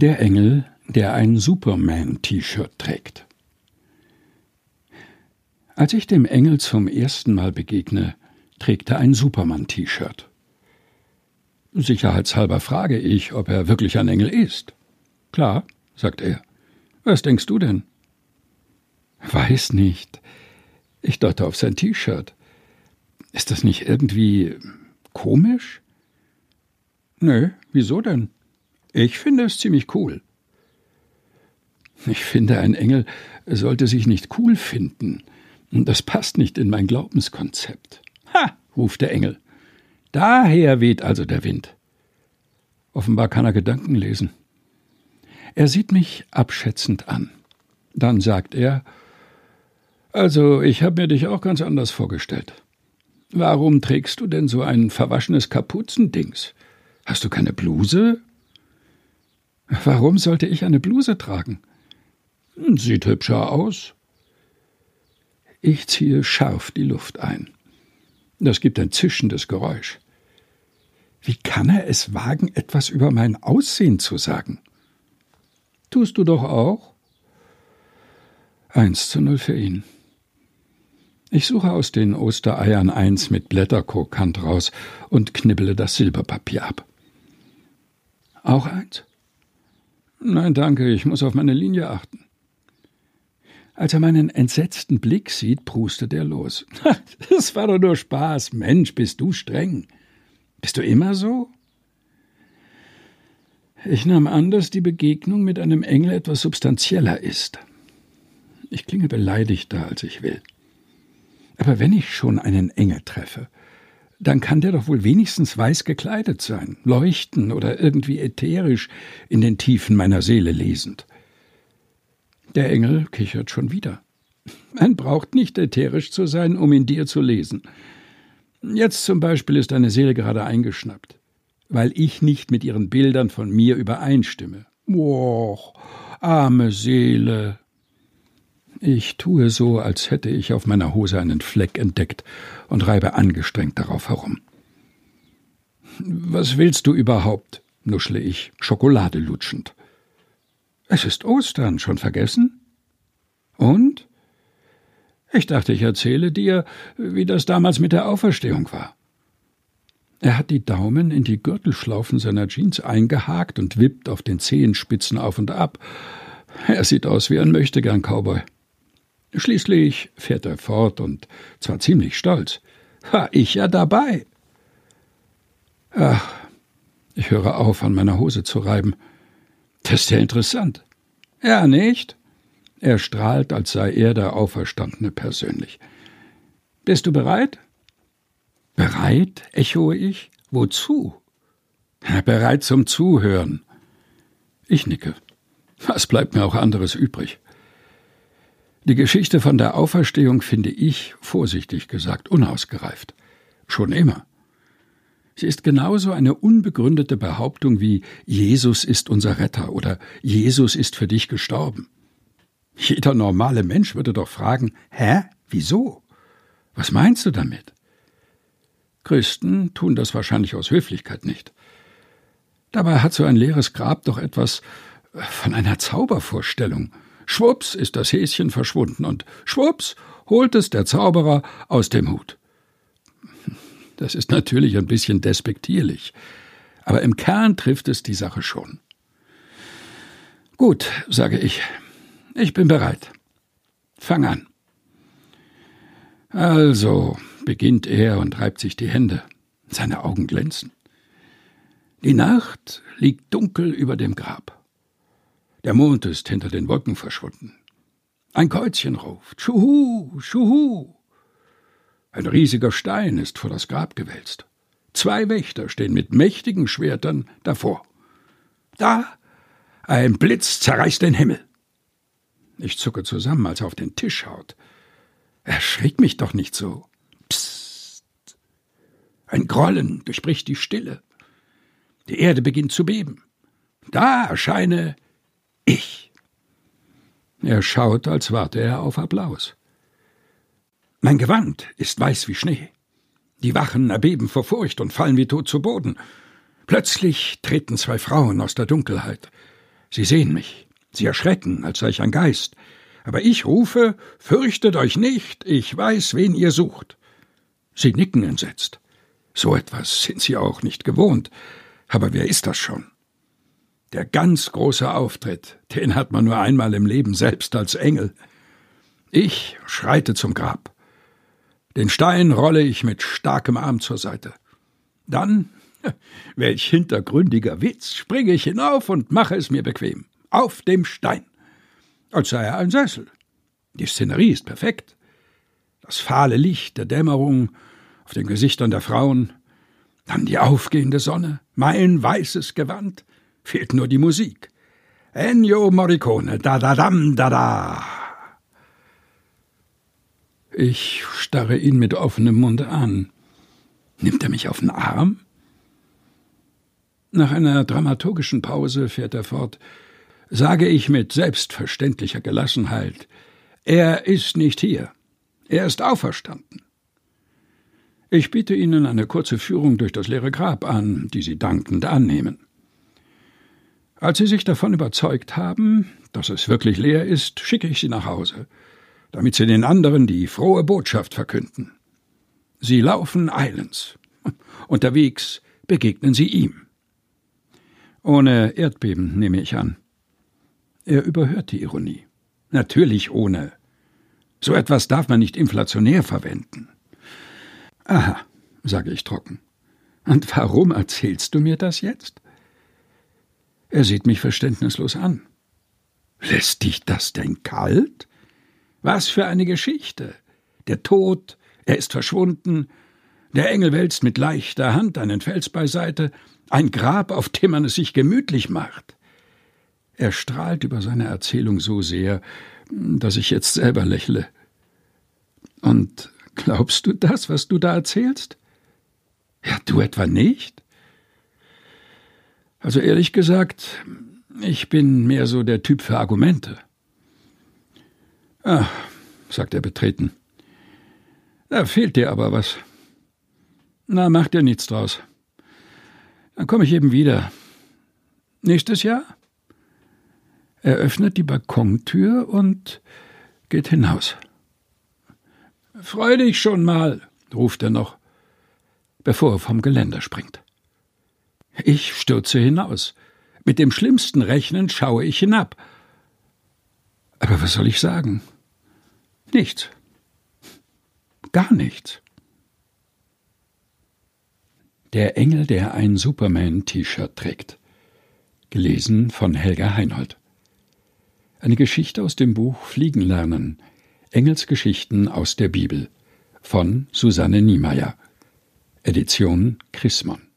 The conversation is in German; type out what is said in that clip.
Der Engel, der ein Superman-T-Shirt trägt. Als ich dem Engel zum ersten Mal begegne, trägt er ein Superman-T-Shirt. Sicherheitshalber frage ich, ob er wirklich ein Engel ist. Klar, sagt er. Was denkst du denn? Weiß nicht. Ich deute auf sein T-Shirt. Ist das nicht irgendwie komisch? Nö, wieso denn? Ich finde es ziemlich cool. Ich finde, ein Engel sollte sich nicht cool finden. Das passt nicht in mein Glaubenskonzept. Ha, ruft der Engel. Daher weht also der Wind. Offenbar kann er Gedanken lesen. Er sieht mich abschätzend an. Dann sagt er Also, ich habe mir dich auch ganz anders vorgestellt. Warum trägst du denn so ein verwaschenes Kapuzendings? Hast du keine Bluse? Warum sollte ich eine Bluse tragen? Sieht hübscher aus. Ich ziehe scharf die Luft ein. Das gibt ein zischendes Geräusch. Wie kann er es wagen, etwas über mein Aussehen zu sagen? Tust du doch auch? Eins zu null für ihn. Ich suche aus den Ostereiern eins mit Blätterkrokant raus und knibbele das Silberpapier ab. Auch eins? Nein, danke, ich muss auf meine Linie achten. Als er meinen entsetzten Blick sieht, prustet er los. Das war doch nur Spaß. Mensch, bist du streng. Bist du immer so? Ich nahm an, dass die Begegnung mit einem Engel etwas substanzieller ist. Ich klinge beleidigter, als ich will. Aber wenn ich schon einen Engel treffe, dann kann der doch wohl wenigstens weiß gekleidet sein, leuchten oder irgendwie ätherisch in den Tiefen meiner Seele lesend. Der Engel kichert schon wieder. Man braucht nicht ätherisch zu sein, um in dir zu lesen. Jetzt zum Beispiel ist deine Seele gerade eingeschnappt, weil ich nicht mit ihren Bildern von mir übereinstimme. Och, arme Seele. Ich tue so, als hätte ich auf meiner Hose einen Fleck entdeckt und reibe angestrengt darauf herum. Was willst du überhaupt? nuschle ich, Schokolade lutschend. Es ist Ostern, schon vergessen? Und? Ich dachte, ich erzähle dir, wie das damals mit der Auferstehung war. Er hat die Daumen in die Gürtelschlaufen seiner Jeans eingehakt und wippt auf den Zehenspitzen auf und ab. Er sieht aus wie ein Möchtegern-Cowboy. Schließlich fährt er fort und zwar ziemlich stolz. War ich ja dabei. Ach, ich höre auf, an meiner Hose zu reiben. Das ist ja interessant. Ja, nicht? Er strahlt, als sei er der Auferstandene persönlich. Bist du bereit? Bereit? echoe ich. Wozu? Bereit zum Zuhören. Ich nicke. Was bleibt mir auch anderes übrig? Die Geschichte von der Auferstehung finde ich, vorsichtig gesagt, unausgereift. Schon immer. Sie ist genauso eine unbegründete Behauptung wie Jesus ist unser Retter oder Jesus ist für dich gestorben. Jeder normale Mensch würde doch fragen, hä? Wieso? Was meinst du damit? Christen tun das wahrscheinlich aus Höflichkeit nicht. Dabei hat so ein leeres Grab doch etwas von einer Zaubervorstellung. Schwupps ist das Häschen verschwunden und schwupps holt es der Zauberer aus dem Hut. Das ist natürlich ein bisschen despektierlich, aber im Kern trifft es die Sache schon. Gut, sage ich, ich bin bereit. Fang an. Also, beginnt er und reibt sich die Hände. Seine Augen glänzen. Die Nacht liegt dunkel über dem Grab. Der Mond ist hinter den Wolken verschwunden. Ein Käuzchen ruft Schuhu, Schuhu. Ein riesiger Stein ist vor das Grab gewälzt. Zwei Wächter stehen mit mächtigen Schwertern davor. Da ein Blitz zerreißt den Himmel. Ich zucke zusammen, als er auf den Tisch haut. Erschrick mich doch nicht so. Psst. Ein Grollen durchbricht die Stille. Die Erde beginnt zu beben. Da erscheine ich. Er schaut, als warte er auf Applaus. Mein Gewand ist weiß wie Schnee. Die Wachen erbeben vor Furcht und fallen wie tot zu Boden. Plötzlich treten zwei Frauen aus der Dunkelheit. Sie sehen mich, sie erschrecken, als sei ich ein Geist, aber ich rufe, fürchtet euch nicht, ich weiß, wen ihr sucht. Sie nicken entsetzt. So etwas sind sie auch nicht gewohnt. Aber wer ist das schon? Der ganz große Auftritt, den hat man nur einmal im Leben selbst als Engel. Ich schreite zum Grab. Den Stein rolle ich mit starkem Arm zur Seite. Dann, welch hintergründiger Witz, springe ich hinauf und mache es mir bequem. Auf dem Stein. Als sei er ein Sessel. Die Szenerie ist perfekt. Das fahle Licht der Dämmerung auf den Gesichtern der Frauen, dann die aufgehende Sonne, mein weißes Gewand, fehlt nur die Musik. Ennio Morricone, da da dam da da. Ich starre ihn mit offenem Munde an. Nimmt er mich auf den Arm? Nach einer dramaturgischen Pause fährt er fort, sage ich mit selbstverständlicher Gelassenheit, er ist nicht hier, er ist auferstanden. Ich biete Ihnen eine kurze Führung durch das leere Grab an, die Sie dankend annehmen. Als Sie sich davon überzeugt haben, dass es wirklich leer ist, schicke ich Sie nach Hause, damit Sie den anderen die frohe Botschaft verkünden. Sie laufen eilends. Unterwegs begegnen Sie ihm. Ohne Erdbeben, nehme ich an. Er überhört die Ironie. Natürlich ohne. So etwas darf man nicht inflationär verwenden. Aha, sage ich trocken. Und warum erzählst du mir das jetzt? Er sieht mich verständnislos an. Lässt dich das denn kalt? Was für eine Geschichte. Der Tod, er ist verschwunden, der Engel wälzt mit leichter Hand einen Fels beiseite, ein Grab, auf dem man es sich gemütlich macht. Er strahlt über seine Erzählung so sehr, dass ich jetzt selber lächle. Und Glaubst du das, was du da erzählst? Ja, du etwa nicht? Also ehrlich gesagt, ich bin mehr so der Typ für Argumente. Ah, sagt er betreten. Da fehlt dir aber was. Na, mach dir nichts draus. Dann komme ich eben wieder. Nächstes Jahr? Er öffnet die Balkontür und geht hinaus. Freu dich schon mal, ruft er noch, bevor er vom Geländer springt. Ich stürze hinaus. Mit dem Schlimmsten rechnend schaue ich hinab. Aber was soll ich sagen? Nichts. Gar nichts. Der Engel, der ein Superman-T-Shirt trägt. Gelesen von Helga Heinold. Eine Geschichte aus dem Buch Fliegen lernen Engelsgeschichten aus der Bibel von Susanne Niemeyer. Edition Chrismon